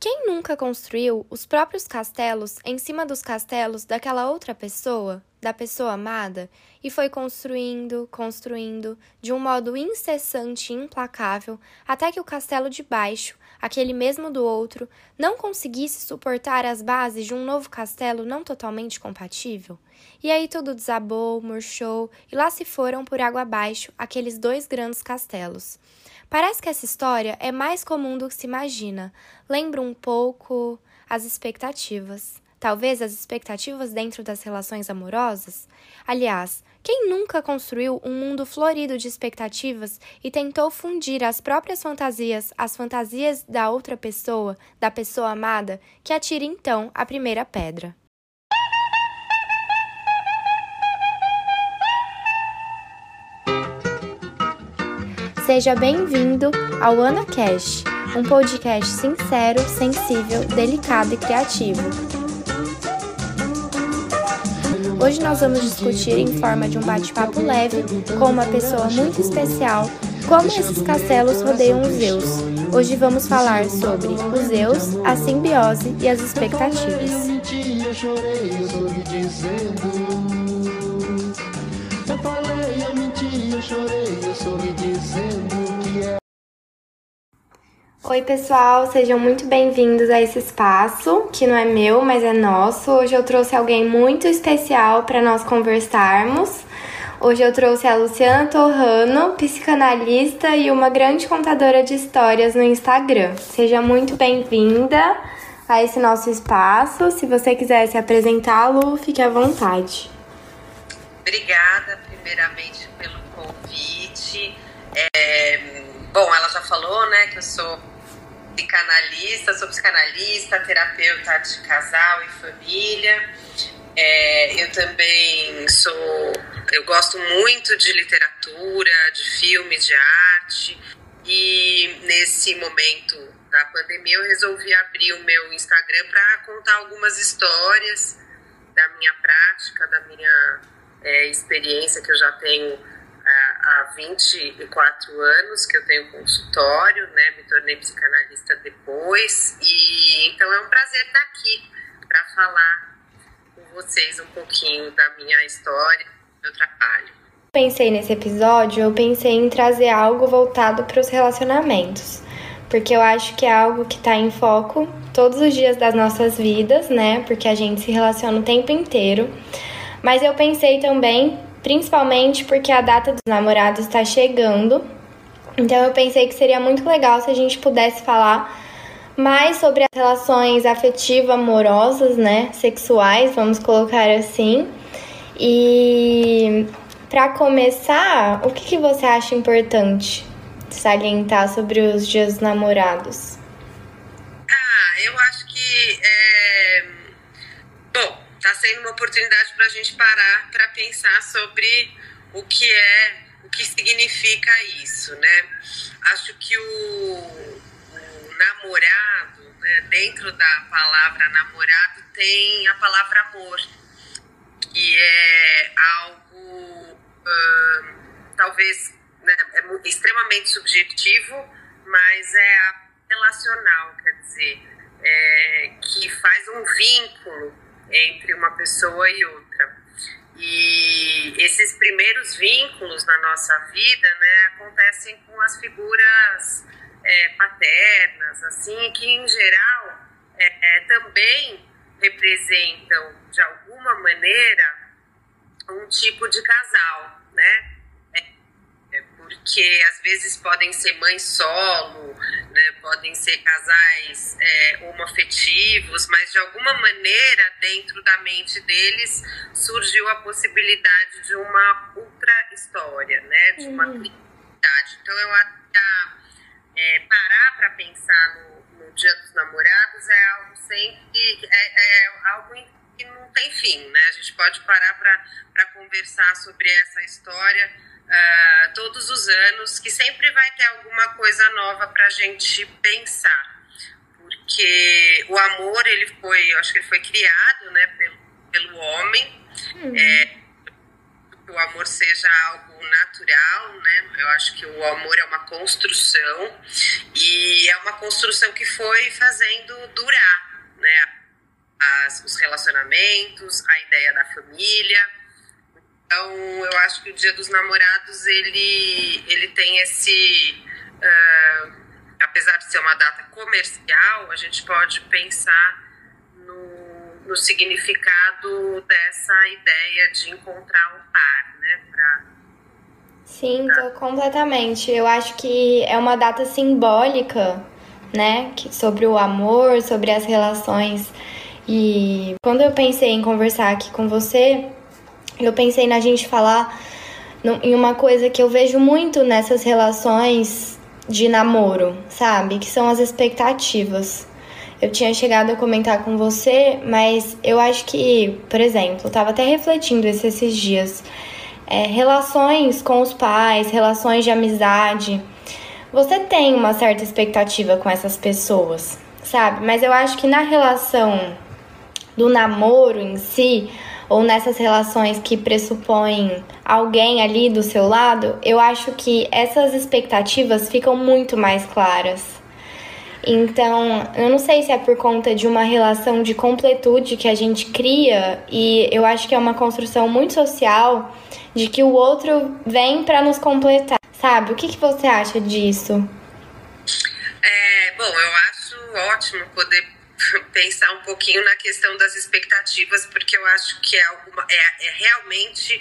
Quem nunca construiu os próprios castelos em cima dos castelos daquela outra pessoa, da pessoa amada, e foi construindo, construindo, de um modo incessante e implacável, até que o castelo de baixo, aquele mesmo do outro, não conseguisse suportar as bases de um novo castelo não totalmente compatível? E aí tudo desabou, murchou, e lá se foram por água abaixo aqueles dois grandes castelos. Parece que essa história é mais comum do que se imagina. Lembra um pouco as expectativas. Talvez as expectativas dentro das relações amorosas? Aliás, quem nunca construiu um mundo florido de expectativas e tentou fundir as próprias fantasias às fantasias da outra pessoa, da pessoa amada, que atire então a primeira pedra? Seja bem-vindo ao AnaCast, um podcast sincero, sensível, delicado e criativo. Hoje nós vamos discutir em forma de um bate-papo leve com uma pessoa muito especial como esses castelos rodeiam os Zeus. Hoje vamos falar sobre os Zeus, a simbiose e as expectativas. Eu falei, eu menti, eu chorei, eu dizendo. Oi, pessoal, sejam muito bem-vindos a esse espaço, que não é meu, mas é nosso. Hoje eu trouxe alguém muito especial para nós conversarmos. Hoje eu trouxe a Luciana Torrano, psicanalista e uma grande contadora de histórias no Instagram. Seja muito bem-vinda a esse nosso espaço. Se você quiser se apresentar, Lu, fique à vontade. Obrigada, primeiramente, pelo convite. É, bom, ela já falou, né, que eu sou psicanalista, sou psicanalista, terapeuta de casal e família. É, eu também sou, eu gosto muito de literatura, de filmes, de arte. E nesse momento da pandemia eu resolvi abrir o meu Instagram para contar algumas histórias da minha prática, da minha é, experiência que eu já tenho há 24 anos, que eu tenho consultório, né? Me tornei psicanalista depois. E então é um prazer estar aqui para falar com vocês um pouquinho da minha história, do meu trabalho. Pensei nesse episódio, eu pensei em trazer algo voltado para os relacionamentos, porque eu acho que é algo que está em foco todos os dias das nossas vidas, né? Porque a gente se relaciona o tempo inteiro. Mas eu pensei também, principalmente porque a data dos namorados está chegando. Então eu pensei que seria muito legal se a gente pudesse falar mais sobre as relações afetivas, amorosas, né, sexuais, vamos colocar assim. E para começar, o que, que você acha importante salientar sobre os dias dos namorados? Ah, eu acho que é... está sendo uma oportunidade para a gente parar para pensar sobre o que é, o que significa isso, né? Acho que o, o namorado, né, dentro da palavra namorado, tem a palavra amor, que é algo hum, talvez né, é extremamente subjetivo, mas é relacional, quer dizer, é, que faz um vínculo entre uma pessoa e outra. E esses primeiros vínculos na nossa vida, né, acontecem com as figuras é, paternas, assim, que em geral é, é, também representam de alguma maneira um tipo de casal, né? Porque às vezes podem ser mães solo, né, podem ser casais é, homoafetivos, mas de alguma maneira dentro da mente deles surgiu a possibilidade de uma outra história, né, de uma uhum. Então eu acho que é, parar para pensar no, no, Dia dos Namorados é algo sempre é, é algo que não tem fim, né? A gente pode parar para conversar sobre essa história uh, todos os anos, que sempre vai ter alguma coisa nova para a gente pensar. Porque o amor, ele foi, eu acho que ele foi criado né, pelo, pelo homem, uhum. é, que o amor seja algo natural, né? Eu acho que o amor é uma construção e é uma construção que foi fazendo durar, né? As, os relacionamentos, a ideia da família. Então, eu acho que o Dia dos Namorados ele ele tem esse uh, apesar de ser uma data comercial, a gente pode pensar no significado dessa ideia de encontrar um par, né? Pra... Sim, tô completamente. Eu acho que é uma data simbólica, né? sobre o amor, sobre as relações. E quando eu pensei em conversar aqui com você, eu pensei na gente falar em uma coisa que eu vejo muito nessas relações de namoro, sabe? Que são as expectativas eu tinha chegado a comentar com você, mas eu acho que, por exemplo, eu tava até refletindo isso esses dias. É, relações com os pais, relações de amizade. Você tem uma certa expectativa com essas pessoas, sabe? Mas eu acho que na relação do namoro em si, ou nessas relações que pressupõem alguém ali do seu lado, eu acho que essas expectativas ficam muito mais claras então, eu não sei se é por conta de uma relação de completude que a gente cria, e eu acho que é uma construção muito social de que o outro vem para nos completar, sabe? O que, que você acha disso? É, bom, eu acho ótimo poder pensar um pouquinho na questão das expectativas, porque eu acho que é, alguma, é, é realmente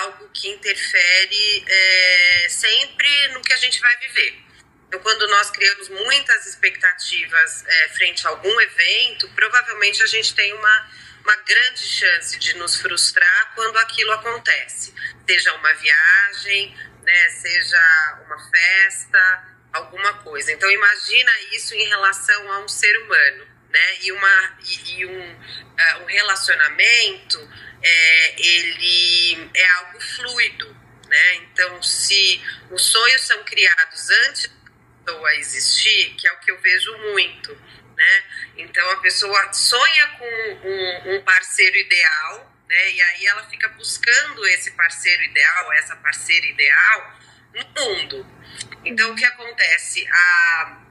algo que interfere é, sempre no que a gente vai viver. Então, quando nós criamos muitas expectativas é, frente a algum evento, provavelmente a gente tem uma, uma grande chance de nos frustrar quando aquilo acontece. Seja uma viagem, né, seja uma festa, alguma coisa. Então, imagina isso em relação a um ser humano. Né? E, uma, e, e um, uh, um relacionamento, é, ele é algo fluido. Né? Então, se os sonhos são criados antes pessoa existir, que é o que eu vejo muito, né? Então a pessoa sonha com um, um parceiro ideal, né? E aí ela fica buscando esse parceiro ideal, essa parceira ideal no mundo. Então o que acontece? A,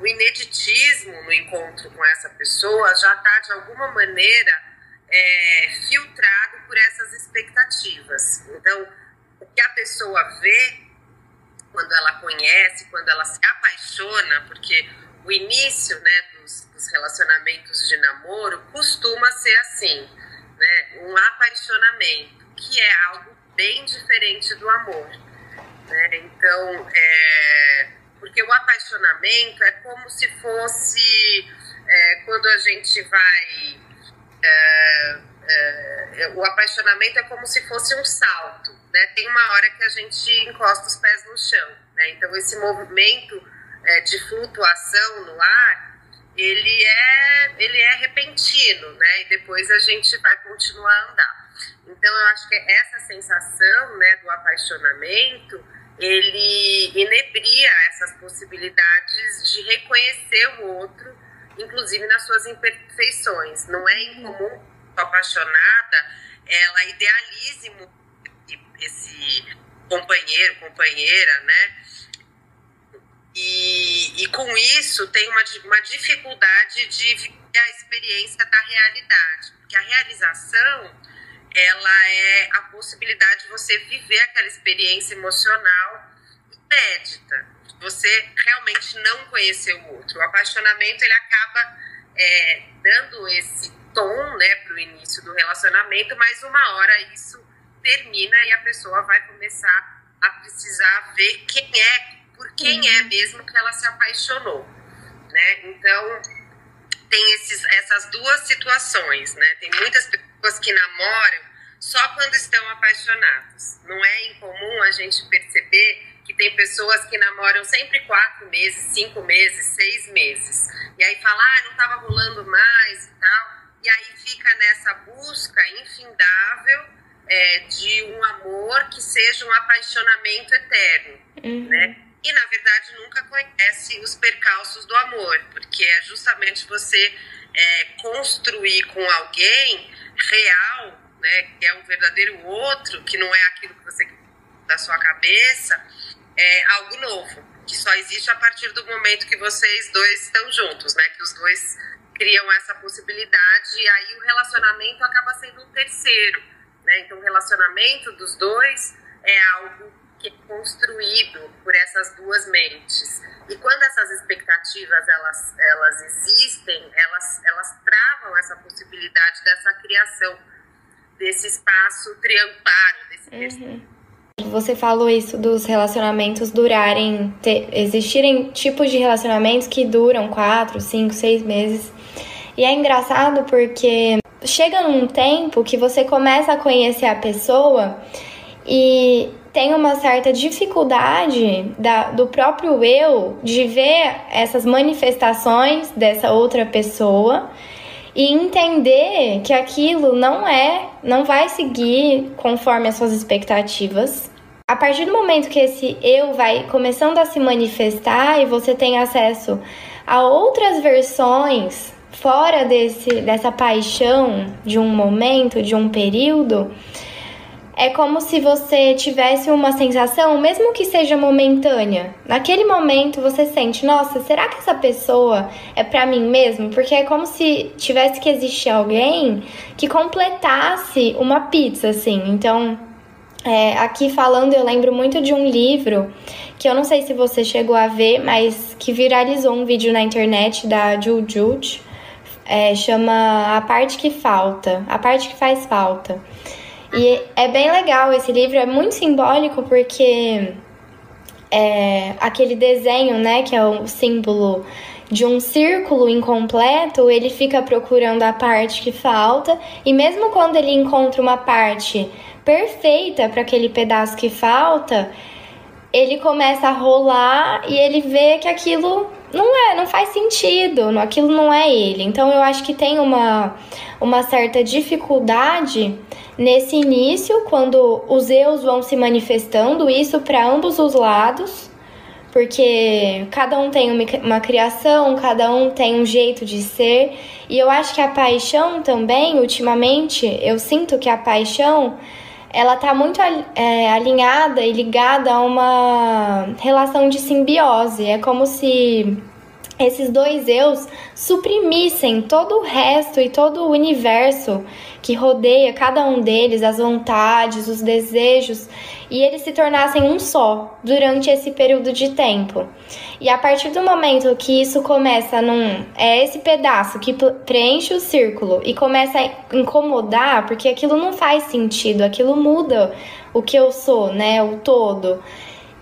o ineditismo no encontro com essa pessoa já está de alguma maneira é, filtrado por essas expectativas. Então o que a pessoa vê quando ela conhece, quando ela se apaixona, porque o início né, dos, dos relacionamentos de namoro costuma ser assim, né, um apaixonamento, que é algo bem diferente do amor. Né? Então, é, porque o apaixonamento é como se fosse é, quando a gente vai. É, é, o apaixonamento é como se fosse um salto, né? Tem uma hora que a gente encosta os pés no chão, né? Então esse movimento é, de flutuação no ar, ele é, ele é repentino, né? E depois a gente vai continuar a andar. Então eu acho que essa sensação, né, do apaixonamento, ele inebria essas possibilidades de reconhecer o outro, inclusive nas suas imperfeições. Não é incomum apaixonada, ela idealize esse companheiro, companheira, né? E, e com isso tem uma, uma dificuldade de viver a experiência da realidade, porque a realização ela é a possibilidade de você viver aquela experiência emocional inédita, você realmente não conhecer o outro. O apaixonamento ele acaba é, dando esse tom, né, para o início do relacionamento, mas uma hora isso termina e a pessoa vai começar a precisar ver quem é, por quem é uhum. mesmo que ela se apaixonou, né? Então tem esses, essas duas situações, né? Tem muitas pessoas que namoram só quando estão apaixonados. Não é incomum a gente perceber que tem pessoas que namoram sempre quatro meses, cinco meses, seis meses. E aí fala, ah, não estava rolando mais e tal e aí fica nessa busca infindável é, de um amor que seja um apaixonamento eterno, uhum. né? E na verdade nunca conhece os percalços do amor, porque é justamente você é, construir com alguém real, né, que é um verdadeiro outro, que não é aquilo que você da sua cabeça, é algo novo, que só existe a partir do momento que vocês dois estão juntos, né, que os dois criam essa possibilidade e aí o relacionamento acaba sendo um terceiro, né? Então o relacionamento dos dois é algo que construído por essas duas mentes. E quando essas expectativas elas, elas existem, elas, elas travam essa possibilidade dessa criação desse espaço triangular, desse uhum. Você falou isso dos relacionamentos durarem, ter, existirem tipos de relacionamentos que duram quatro, cinco, seis meses. E é engraçado porque chega num tempo que você começa a conhecer a pessoa e tem uma certa dificuldade da, do próprio eu de ver essas manifestações dessa outra pessoa e entender que aquilo não é, não vai seguir conforme as suas expectativas. A partir do momento que esse eu vai começando a se manifestar e você tem acesso a outras versões fora desse, dessa paixão de um momento, de um período, é como se você tivesse uma sensação, mesmo que seja momentânea. Naquele momento você sente, nossa, será que essa pessoa é para mim mesmo? Porque é como se tivesse que existir alguém que completasse uma pizza, assim. Então, é, aqui falando, eu lembro muito de um livro que eu não sei se você chegou a ver, mas que viralizou um vídeo na internet da Jujuj. É, chama A Parte que Falta, A Parte que Faz Falta. E é bem legal esse livro, é muito simbólico porque é, aquele desenho, né, que é o símbolo de um círculo incompleto, ele fica procurando a parte que falta, e mesmo quando ele encontra uma parte perfeita para aquele pedaço que falta, ele começa a rolar e ele vê que aquilo não é, não faz sentido, aquilo não é ele. Então eu acho que tem uma, uma certa dificuldade nesse início, quando os eus vão se manifestando, isso para ambos os lados, porque cada um tem uma, uma criação, cada um tem um jeito de ser, e eu acho que a paixão também, ultimamente, eu sinto que a paixão ela tá muito é, alinhada e ligada a uma relação de simbiose. É como se esses dois eus suprimissem todo o resto e todo o universo que rodeia cada um deles, as vontades, os desejos, e eles se tornassem um só durante esse período de tempo. E a partir do momento que isso começa num. É esse pedaço que preenche o círculo e começa a incomodar, porque aquilo não faz sentido, aquilo muda o que eu sou, né? O todo.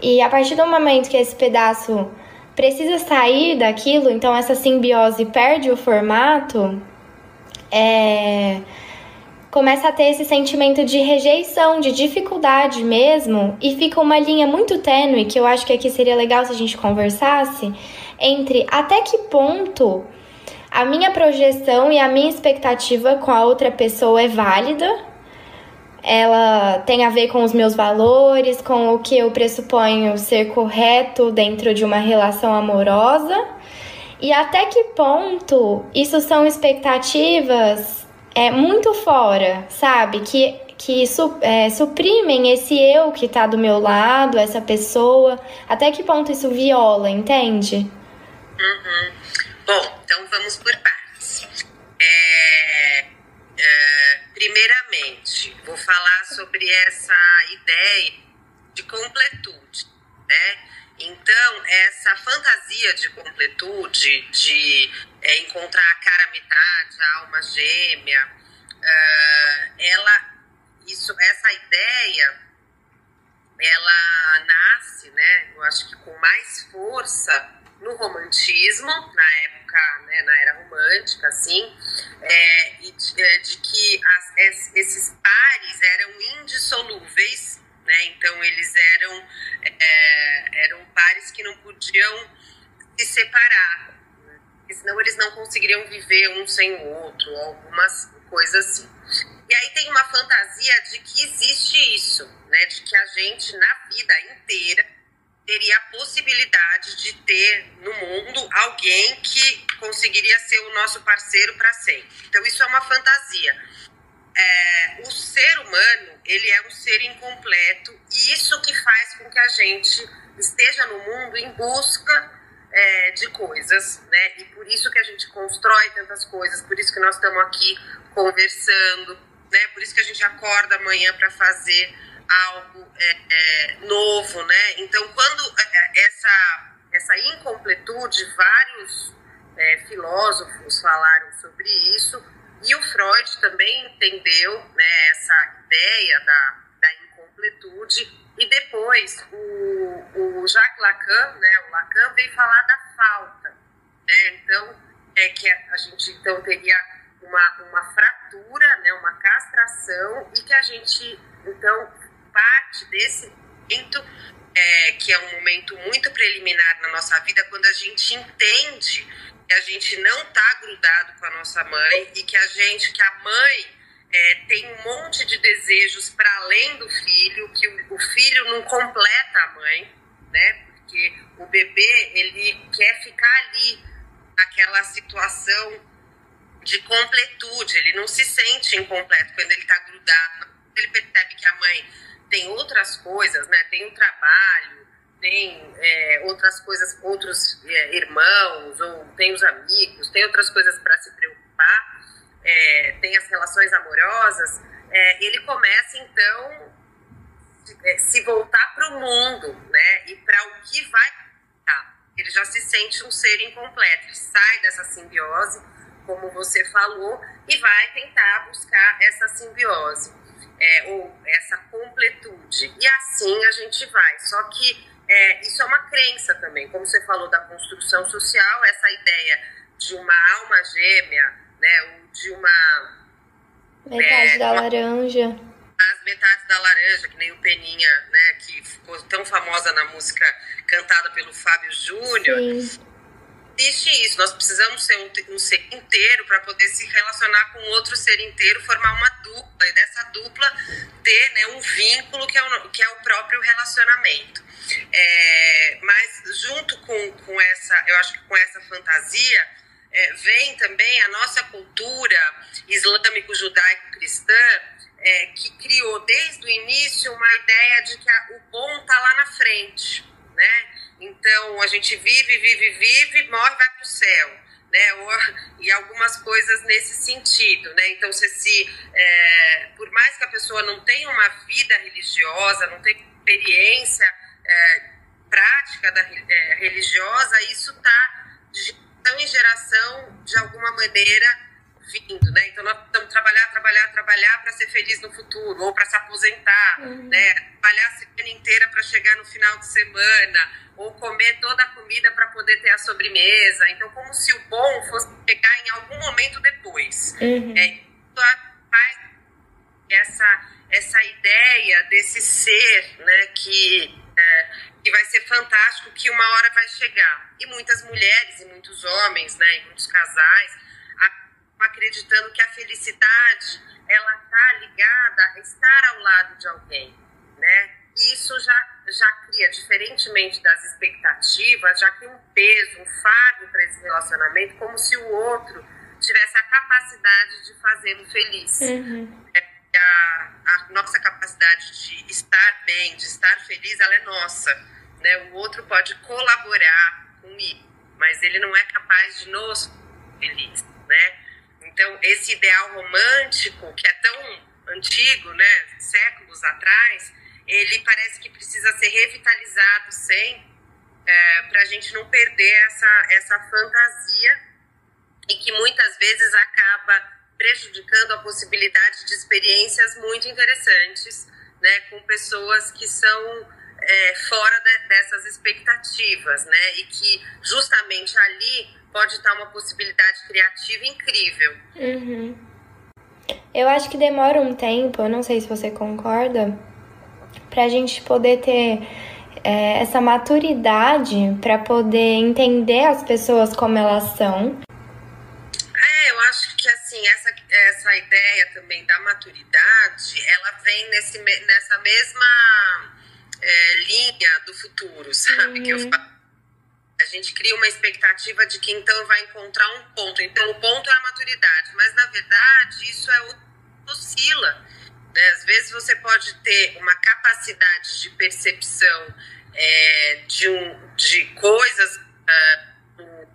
E a partir do momento que esse pedaço precisa sair daquilo, então essa simbiose perde o formato, é, começa a ter esse sentimento de rejeição, de dificuldade mesmo, e fica uma linha muito tênue, que eu acho que aqui seria legal se a gente conversasse, entre até que ponto a minha projeção e a minha expectativa com a outra pessoa é válida ela tem a ver com os meus valores, com o que eu pressuponho ser correto dentro de uma relação amorosa. E até que ponto isso são expectativas é, muito fora, sabe? Que, que su, é, suprimem esse eu que tá do meu lado, essa pessoa. Até que ponto isso viola, entende? Uhum. Bom, então vamos por partes. É, primeiramente, vou falar sobre essa ideia de completude, né? Então, essa fantasia de completude, de é, encontrar a cara metade, a alma gêmea, uh, ela, isso, essa ideia, ela nasce, né? Eu acho que com mais força no romantismo, na época, né, na era romântica, assim, é, de, é, de que as, esses pares eram indissolúveis, né? Então eles eram é, eram pares que não podiam se separar, né? senão eles não conseguiriam viver um sem o outro, algumas coisas assim. E aí tem uma fantasia de que existe isso, né? De que a gente na vida inteira teria a possibilidade de ter no mundo alguém que conseguiria ser o nosso parceiro para sempre. Então isso é uma fantasia. é, o ser humano ele é um ser incompleto e isso que faz com que a gente esteja no mundo em busca é, de coisas, né? E por isso que a gente constrói tantas coisas, por isso que nós estamos aqui conversando, né? Por isso que a gente acorda amanhã para fazer algo é, é, novo, né? Então, quando é, essa essa incompletude, vários é, filósofos falaram sobre isso e o Freud também entendeu né, essa ideia da, da incompletude e depois o, o Jacques Lacan, né, o Lacan veio falar da falta, né? Então é que a gente então teria uma, uma fratura, né, uma castração e que a gente então parte desse momento é, que é um momento muito preliminar na nossa vida quando a gente entende que a gente não está grudado com a nossa mãe e que a gente, que a mãe é, tem um monte de desejos para além do filho, que o, o, filho não completa a mãe, né? Porque o bebê ele quer ficar ali naquela situação de completude, ele não se sente incompleto quando ele está grudado, ele percebe que a mãe tem outras coisas, né? Tem o trabalho, tem é, outras coisas, outros é, irmãos, ou tem os amigos, tem outras coisas para se preocupar é, tem as relações amorosas, é, ele começa então é, se voltar para o mundo, né? E para o que vai tá? Ele já se sente um ser incompleto, ele sai dessa simbiose, como você falou, e vai tentar buscar essa simbiose, é, ou essa completude. E assim a gente vai. Só que é, isso é uma crença também, como você falou da construção social, essa ideia de uma alma gêmea, né? de uma. Metade é, da uma, laranja. As metades da laranja, que nem o Peninha, né? Que ficou tão famosa na música cantada pelo Fábio Júnior. Existe isso, nós precisamos ser um, um ser inteiro para poder se relacionar com outro ser inteiro, formar uma dupla, e dessa dupla ter né, um vínculo que é o, que é o próprio relacionamento. É, mas junto com, com essa, eu acho que com essa fantasia, é, vem também a nossa cultura islâmico-judaico-cristã, é, que criou desde o início uma ideia de que a, o bom está lá na frente, né? Então a gente vive, vive, vive, morre, vai para o céu, né? Ou, e algumas coisas nesse sentido, né? Então você se, é, por mais que a pessoa não tenha uma vida religiosa, não tenha experiência é, prática da, é, religiosa, isso está geração em geração, de alguma maneira, vindo, né? Então nós estamos trabalhar, trabalhar, trabalhar para ser feliz no futuro ou para se aposentar, uhum. né? Trabalhar a semana inteira para chegar no final de semana ou comer toda a comida para poder ter a sobremesa. Então como se o bom fosse pegar em algum momento depois. Uhum. É, faz essa essa ideia desse ser, né? Que é, que vai ser fantástico, que uma hora vai chegar. E muitas mulheres e muitos homens, né, e muitos casais, acreditando que a felicidade ela está ligada a estar ao lado de alguém, né? E isso já já cria, diferentemente das expectativas, já cria um peso, um fardo para esse relacionamento, como se o outro tivesse a capacidade de fazê-lo feliz. Uhum. É, a, a nossa capacidade de estar bem, de estar feliz, ela é nossa né? O outro pode colaborar comigo, mas ele não é capaz de nos feliz, né? Então, esse ideal romântico, que é tão antigo, né, séculos atrás, ele parece que precisa ser revitalizado sempre é, para a gente não perder essa, essa fantasia e que muitas vezes acaba prejudicando a possibilidade de experiências muito interessantes né, com pessoas que são é, fora de, dessas expectativas, né? E que justamente ali pode estar uma possibilidade criativa incrível. Uhum. Eu acho que demora um tempo, eu não sei se você concorda, para a gente poder ter é, essa maturidade para poder entender as pessoas como elas são. É, eu acho que assim, essa, essa ideia também da maturidade, ela vem nesse, nessa mesma é, linha do futuro, sabe? Uhum. Que eu uhum. falo. A gente cria uma expectativa de que então vai encontrar um ponto. Então o ponto é a maturidade, mas na verdade isso é oscila. Né? Às vezes você pode ter uma capacidade de percepção é, de, um, de coisas. Uh,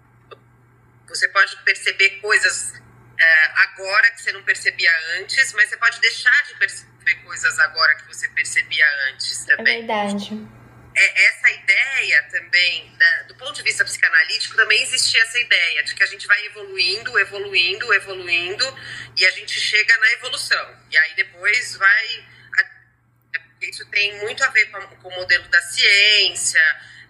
você pode perceber coisas uh, agora que você não percebia antes, mas você pode deixar de perceber coisas agora que você percebia antes também. É verdade é, essa ideia também, da, ponto de vista psicanalítico, também existia essa ideia de que a gente vai evoluindo, evoluindo, evoluindo, e a gente chega na evolução. E aí depois vai. Isso tem muito a ver com, com o modelo da ciência,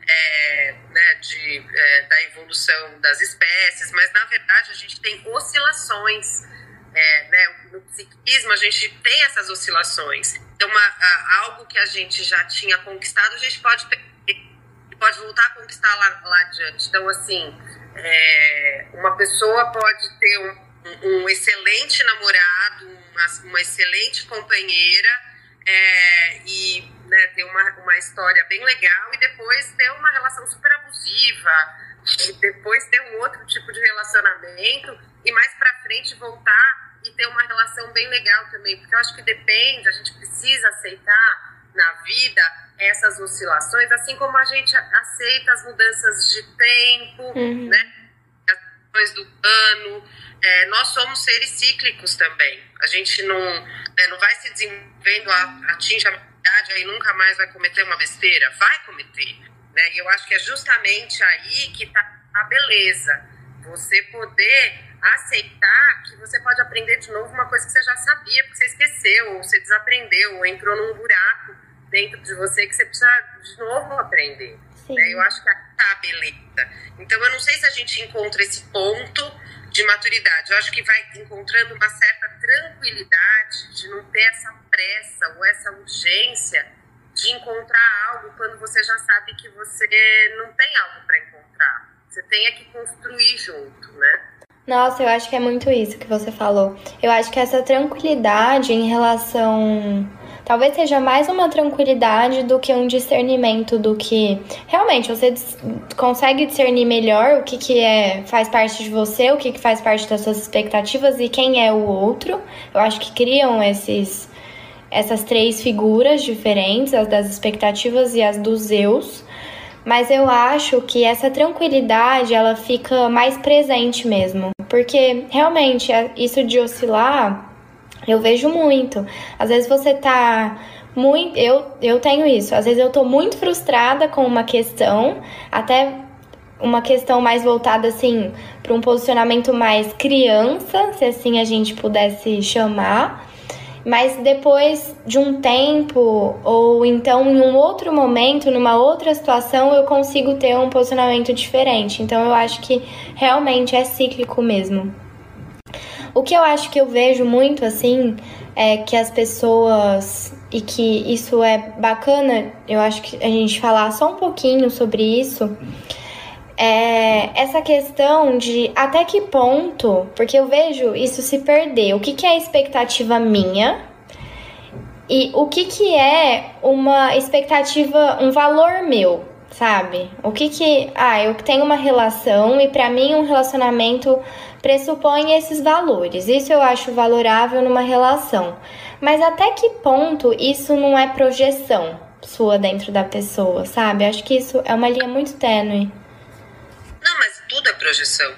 é, né, de, é, da evolução das espécies, mas na verdade a gente tem oscilações. É, né, no psiquismo a gente tem essas oscilações. Então, uma, a, algo que a gente já tinha conquistado, a gente pode, pode voltar a conquistar lá, lá adiante. Então, assim, é, uma pessoa pode ter um, um excelente namorado, uma, uma excelente companheira é, e né, ter uma, uma história bem legal e depois ter uma relação super abusiva, e depois ter um outro tipo de relacionamento e mais para frente voltar e ter uma relação bem legal também, porque eu acho que depende, a gente precisa aceitar vida essas oscilações, assim como a gente aceita as mudanças de tempo, uhum. né? As do ano. É, nós somos seres cíclicos também. A gente não, né, não vai se desenvolvendo, atinge a idade aí nunca mais vai cometer uma besteira. Vai cometer. Né? E eu acho que é justamente aí que está a beleza. Você poder aceitar que você pode aprender de novo uma coisa que você já sabia, porque você esqueceu, ou você desaprendeu, ou entrou num buraco dentro de você que você precisa de novo aprender. Né? Eu acho que tá a beleza. Então, eu não sei se a gente encontra esse ponto de maturidade. Eu acho que vai encontrando uma certa tranquilidade de não ter essa pressa ou essa urgência de encontrar algo quando você já sabe que você não tem algo para encontrar. Você tem é que construir junto, né? Nossa, eu acho que é muito isso que você falou. Eu acho que essa tranquilidade em relação. Talvez seja mais uma tranquilidade do que um discernimento do que realmente você consegue discernir melhor o que, que é faz parte de você, o que, que faz parte das suas expectativas e quem é o outro. Eu acho que criam esses essas três figuras diferentes, as das expectativas e as dos eus mas eu acho que essa tranquilidade ela fica mais presente mesmo, porque realmente é, isso de oscilar eu vejo muito. Às vezes você tá muito, eu eu tenho isso. Às vezes eu tô muito frustrada com uma questão, até uma questão mais voltada assim para um posicionamento mais criança, se assim a gente pudesse chamar. Mas depois de um tempo, ou então em um outro momento, numa outra situação, eu consigo ter um posicionamento diferente. Então eu acho que realmente é cíclico mesmo. O que eu acho que eu vejo muito assim é que as pessoas e que isso é bacana, eu acho que a gente falar só um pouquinho sobre isso é essa questão de até que ponto, porque eu vejo isso se perder. O que, que é expectativa minha e o que, que é uma expectativa, um valor meu, sabe? O que que. Ah, eu tenho uma relação e para mim um relacionamento pressupõe esses valores. Isso eu acho valorável numa relação. Mas até que ponto isso não é projeção sua dentro da pessoa, sabe? Acho que isso é uma linha muito tênue tudo é projeção.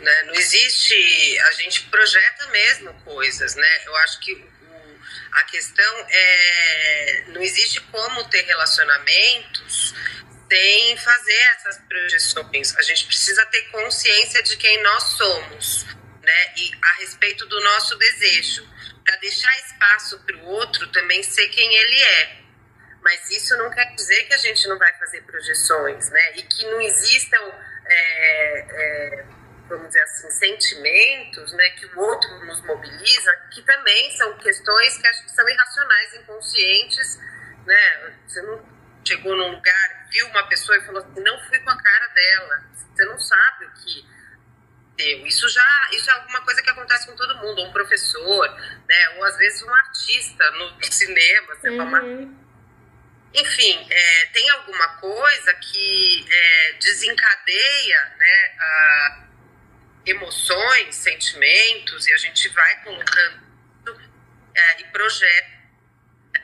Né? Não existe. A gente projeta mesmo coisas, né? Eu acho que a questão é. Não existe como ter relacionamentos sem fazer essas projeções. A gente precisa ter consciência de quem nós somos, né? E a respeito do nosso desejo. Para deixar espaço para o outro também ser quem ele é. Mas isso não quer dizer que a gente não vai fazer projeções, né? E que não existam é, é, vamos dizer assim, sentimentos né, que o outro nos mobiliza, que também são questões que são irracionais, inconscientes. Né? Você não chegou num lugar, viu uma pessoa e falou assim, não fui com a cara dela. Você não sabe o que deu. Isso já isso é alguma coisa que acontece com todo mundo, um professor, né? ou às vezes um artista no cinema. Uhum. enfim, é, tem alguma coisa que é, desencadeia né, emoções, sentimentos, e a gente vai colocando é, e projeta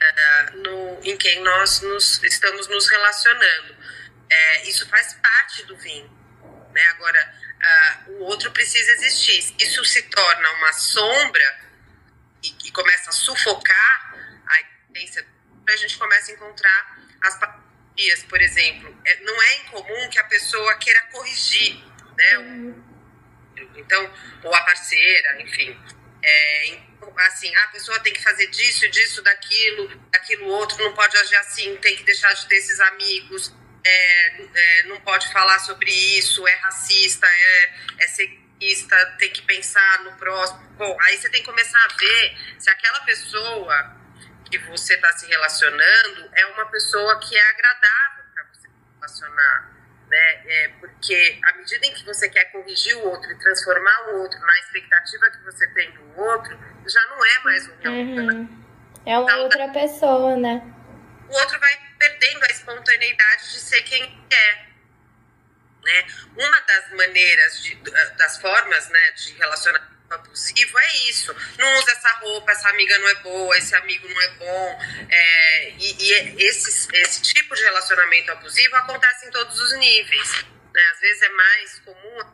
é, no, em quem nós nos, estamos nos relacionando. É, isso faz parte do vínculo. Né? Agora, uh, o outro precisa existir. Isso se torna uma sombra e, e começa a sufocar a existência, a gente começa a encontrar as patologias, por exemplo. É, não é incomum que a pessoa queira corrigir, né? Uhum. Então, ou a parceira, enfim. É, assim, a pessoa tem que fazer disso, disso, daquilo, daquilo outro, não pode agir assim, tem que deixar de ter esses amigos, é, é, não pode falar sobre isso, é racista, é, é sexista, tem que pensar no próximo. Bom, aí você tem que começar a ver se aquela pessoa que você está se relacionando é uma pessoa que é agradável para você se relacionar. Né? É, porque à medida em que você quer corrigir o outro e transformar o outro na expectativa que você tem do outro, já não é mais um uhum. É uma então, outra pessoa, né? O outro vai perdendo a espontaneidade de ser quem é. Né? Uma das maneiras, de, das formas né, de relacionamento abusivo é isso. Não usa essa roupa, essa amiga não é boa, esse amigo não é bom. É, e, e esse, esse tipo de relacionamento abusivo acontece em todos os níveis. Né? Às vezes é mais comum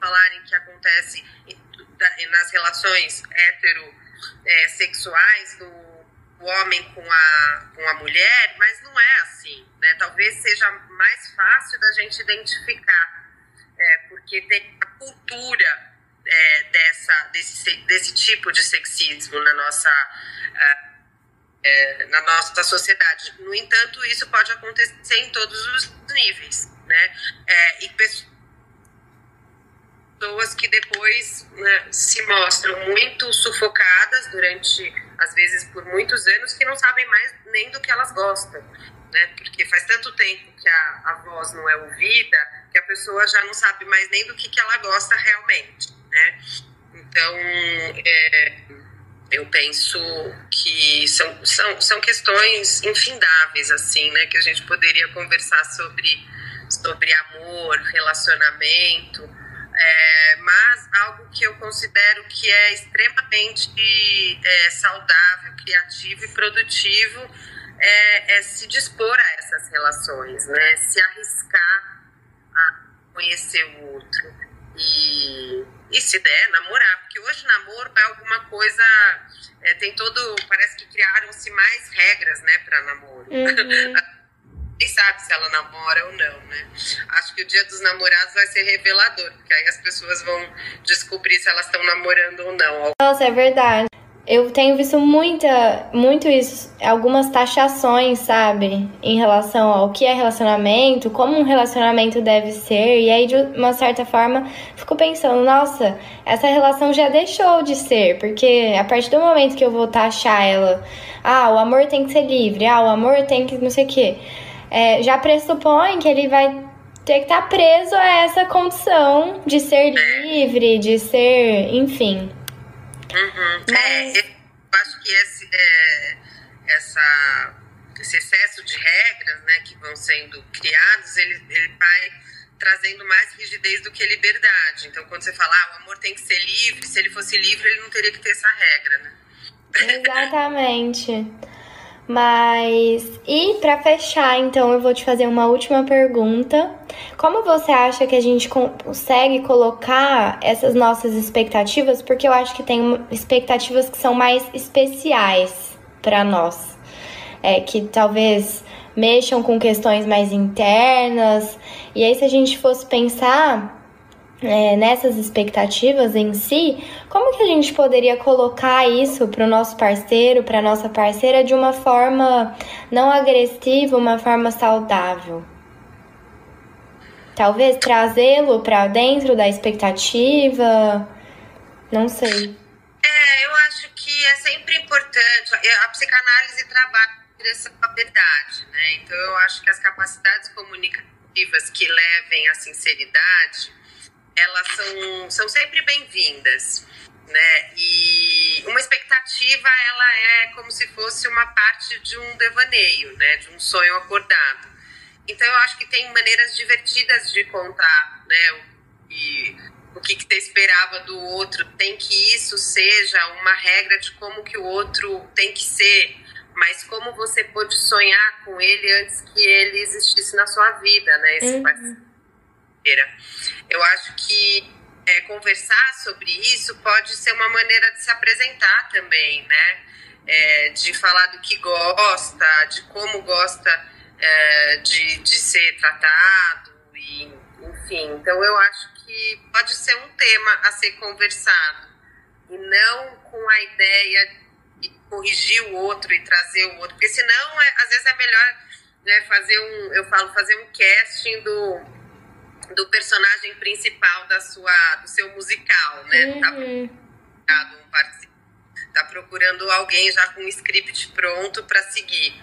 falarem que acontece nas relações heterossexuais é, do homem com a, com a mulher, mas não é assim. Né? Talvez seja mais fácil da gente identificar, é, porque tem a cultura é, dessa, desse, desse tipo de sexismo na nossa, é, na nossa sociedade. No entanto, isso pode acontecer em todos os níveis. Né? É, e pessoas que depois né, se mostram muito sufocadas durante às vezes por muitos anos, que não sabem mais nem do que elas gostam, né? Porque faz tanto tempo que a, a voz não é ouvida que a pessoa já não sabe mais nem do que, que ela gosta realmente, né? Então, é, eu penso que são, são, são questões infindáveis, assim, né? Que a gente poderia conversar sobre, sobre amor, relacionamento, é, mas algo que eu considero que é extremamente é, saudável, criativo e produtivo é, é, se dispor a essas relações, né? Se arriscar a conhecer o outro e, e se der, namorar, porque hoje namoro é alguma coisa, é, tem todo, parece que criaram-se mais regras, né, para namoro. Uhum. nem sabe se ela namora ou não, né? Acho que o dia dos namorados vai ser revelador, porque aí as pessoas vão descobrir se elas estão namorando ou não. Nossa, é verdade. Eu tenho visto muita, muito isso, algumas taxações, sabe, em relação ao que é relacionamento, como um relacionamento deve ser, e aí de uma certa forma fico pensando, nossa, essa relação já deixou de ser, porque a partir do momento que eu vou taxar ela, ah, o amor tem que ser livre, ah, o amor tem que não sei o quê é, já pressupõe que ele vai ter que estar tá preso a essa condição de ser livre, de ser, enfim. Uhum. É, Mas... É, eu acho que esse, é, essa, esse excesso de regras né, que vão sendo criados, ele, ele vai trazendo mais rigidez do que liberdade. Então, quando você fala, ah, o amor tem que ser livre, se ele fosse livre, ele não teria que ter essa regra, né? Exatamente. Mas e para fechar, então eu vou te fazer uma última pergunta. Como você acha que a gente consegue colocar essas nossas expectativas? Porque eu acho que tem expectativas que são mais especiais para nós, é que talvez mexam com questões mais internas. E aí se a gente fosse pensar é, nessas expectativas em si, como que a gente poderia colocar isso para o nosso parceiro, para nossa parceira de uma forma não agressiva, uma forma saudável? Talvez trazê-lo para dentro da expectativa, não sei. É, eu acho que é sempre importante. A psicanálise trabalha essa verdade, né? Então eu acho que as capacidades comunicativas que levem à sinceridade elas são, são sempre bem-vindas. Né? E uma expectativa, ela é como se fosse uma parte de um devaneio, né? De um sonho acordado. Então, eu acho que tem maneiras divertidas de contar, né? E o que, que você esperava do outro, tem que isso seja uma regra de como que o outro tem que ser, mas como você pode sonhar com ele antes que ele existisse na sua vida, né? Esse uhum. Eu acho que é, conversar sobre isso pode ser uma maneira de se apresentar também, né? É, de falar do que gosta, de como gosta é, de, de ser tratado, e, enfim. Então, eu acho que pode ser um tema a ser conversado e não com a ideia de corrigir o outro e trazer o outro, porque senão, é, às vezes é melhor né, fazer um, eu falo, fazer um casting do do personagem principal da sua, do seu musical, né? Uhum. Tá, um tá procurando alguém já com um script pronto para seguir.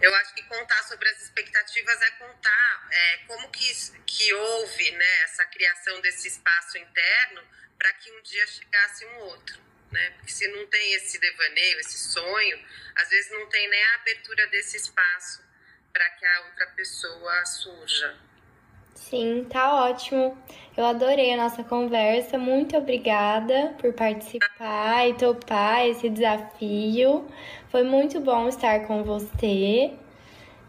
Eu acho que contar sobre as expectativas é contar é, como que, que houve né, essa criação desse espaço interno para que um dia chegasse um outro. Né? Porque se não tem esse devaneio, esse sonho, às vezes não tem nem a abertura desse espaço para que a outra pessoa surja. Sim, tá ótimo. Eu adorei a nossa conversa. Muito obrigada por participar e topar esse desafio. Foi muito bom estar com você.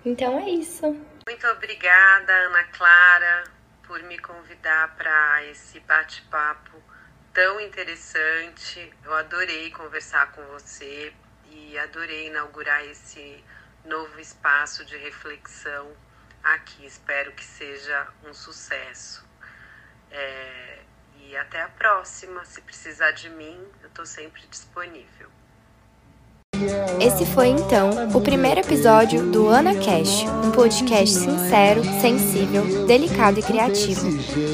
Então é isso. Muito obrigada, Ana Clara, por me convidar para esse bate-papo tão interessante. Eu adorei conversar com você e adorei inaugurar esse novo espaço de reflexão aqui. Espero que seja um sucesso. É, e até a próxima. Se precisar de mim, eu estou sempre disponível. Esse foi então o primeiro episódio do Ana Cash, um podcast sincero, sensível, delicado e criativo.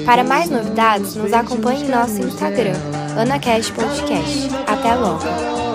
Para mais novidades, nos acompanhe em nosso Instagram, Ana Cash Podcast. Até logo!